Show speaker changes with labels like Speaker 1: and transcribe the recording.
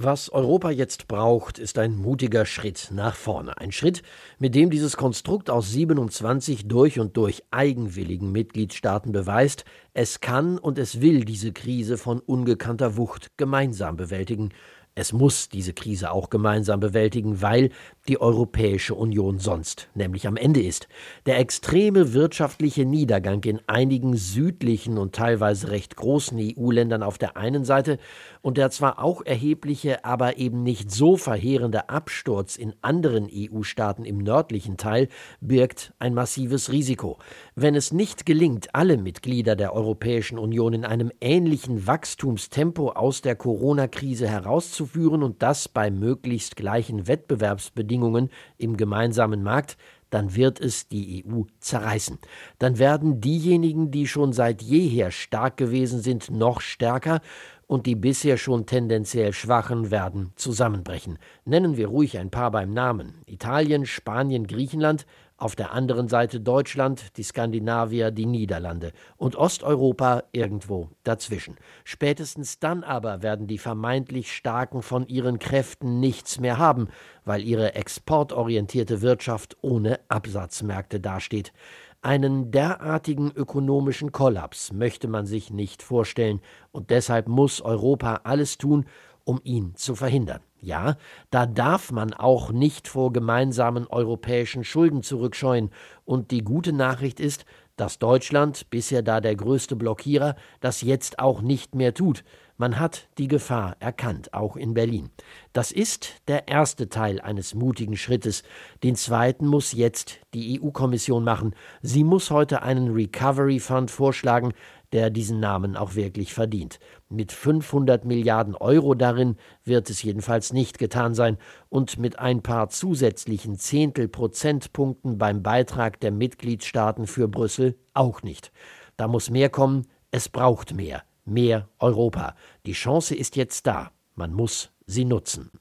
Speaker 1: Was Europa jetzt braucht, ist ein mutiger Schritt nach vorne. Ein Schritt, mit dem dieses Konstrukt aus 27 durch und durch eigenwilligen Mitgliedstaaten beweist, es kann und es will diese Krise von ungekannter Wucht gemeinsam bewältigen. Es muss diese Krise auch gemeinsam bewältigen, weil die Europäische Union sonst nämlich am Ende ist. Der extreme wirtschaftliche Niedergang in einigen südlichen und teilweise recht großen EU-Ländern auf der einen Seite und der zwar auch erhebliche, aber eben nicht so verheerende Absturz in anderen EU-Staaten im nördlichen Teil birgt ein massives Risiko. Wenn es nicht gelingt, alle Mitglieder der Europäischen Union in einem ähnlichen Wachstumstempo aus der Corona-Krise herauszuführen, durchzuführen und das bei möglichst gleichen Wettbewerbsbedingungen im gemeinsamen Markt, dann wird es die EU zerreißen. Dann werden diejenigen, die schon seit jeher stark gewesen sind, noch stärker und die bisher schon tendenziell Schwachen werden zusammenbrechen. Nennen wir ruhig ein paar beim Namen. Italien, Spanien, Griechenland, auf der anderen Seite Deutschland, die Skandinavier, die Niederlande und Osteuropa irgendwo dazwischen. Spätestens dann aber werden die vermeintlich Starken von ihren Kräften nichts mehr haben, weil ihre exportorientierte Wirtschaft ohne Absatzmärkte dasteht. Einen derartigen ökonomischen Kollaps möchte man sich nicht vorstellen, und deshalb muss Europa alles tun, um ihn zu verhindern. Ja, da darf man auch nicht vor gemeinsamen europäischen Schulden zurückscheuen, und die gute Nachricht ist, dass Deutschland, bisher da der größte Blockierer, das jetzt auch nicht mehr tut. Man hat die Gefahr erkannt, auch in Berlin. Das ist der erste Teil eines mutigen Schrittes. Den zweiten muss jetzt die EU-Kommission machen. Sie muss heute einen Recovery Fund vorschlagen, der diesen Namen auch wirklich verdient. Mit 500 Milliarden Euro darin wird es jedenfalls nicht getan sein und mit ein paar zusätzlichen Zehntelprozentpunkten beim Beitrag der Mitgliedstaaten für Brüssel auch nicht. Da muss mehr kommen, es braucht mehr, mehr Europa. Die Chance ist jetzt da, man muss sie nutzen.